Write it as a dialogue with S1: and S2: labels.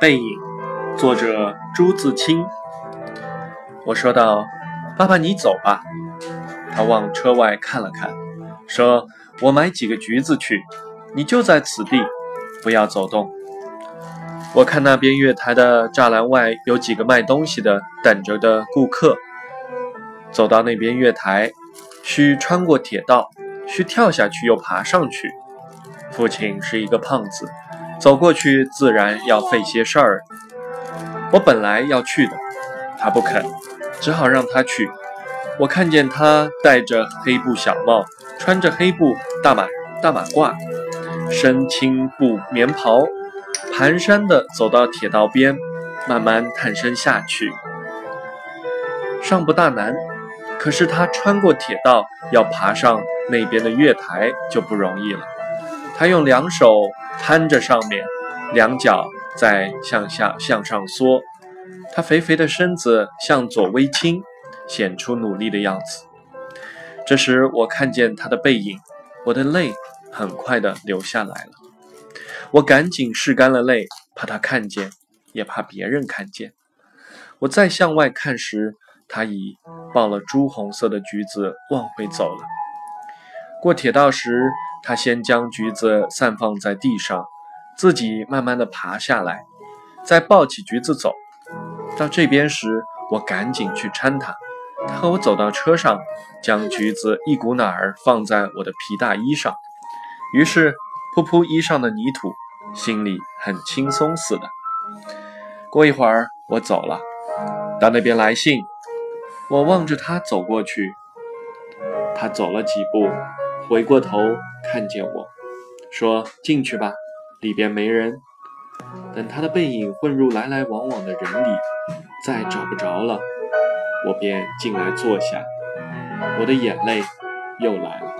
S1: 背影，作者朱自清。我说道：“爸爸，你走吧。”他往车外看了看，说：“我买几个橘子去，你就在此地，不要走动。”我看那边月台的栅栏外有几个卖东西的等着的顾客，走到那边月台，需穿过铁道，需跳下去又爬上去。父亲是一个胖子。走过去自然要费些事儿。我本来要去的，他不肯，只好让他去。我看见他戴着黑布小帽，穿着黑布大马大马褂，身青布棉袍，蹒跚地走到铁道边，慢慢探身下去。尚不大难，可是他穿过铁道，要爬上那边的月台就不容易了。他用两手。攀着上面，两脚在向下向上缩，他肥肥的身子向左微倾，显出努力的样子。这时我看见他的背影，我的泪很快的流下来了。我赶紧拭干了泪，怕他看见，也怕别人看见。我再向外看时，他已抱了朱红色的橘子往回走了。过铁道时。他先将橘子散放在地上，自己慢慢的爬下来，再抱起橘子走。到这边时，我赶紧去搀他。他和我走到车上，将橘子一股脑儿放在我的皮大衣上，于是扑扑衣上的泥土，心里很轻松似的。过一会儿，我走了，到那边来信，我望着他走过去，他走了几步。回过头看见我，说：“进去吧，里边没人。”等他的背影混入来来往往的人里，再找不着了，我便进来坐下。我的眼泪又来了。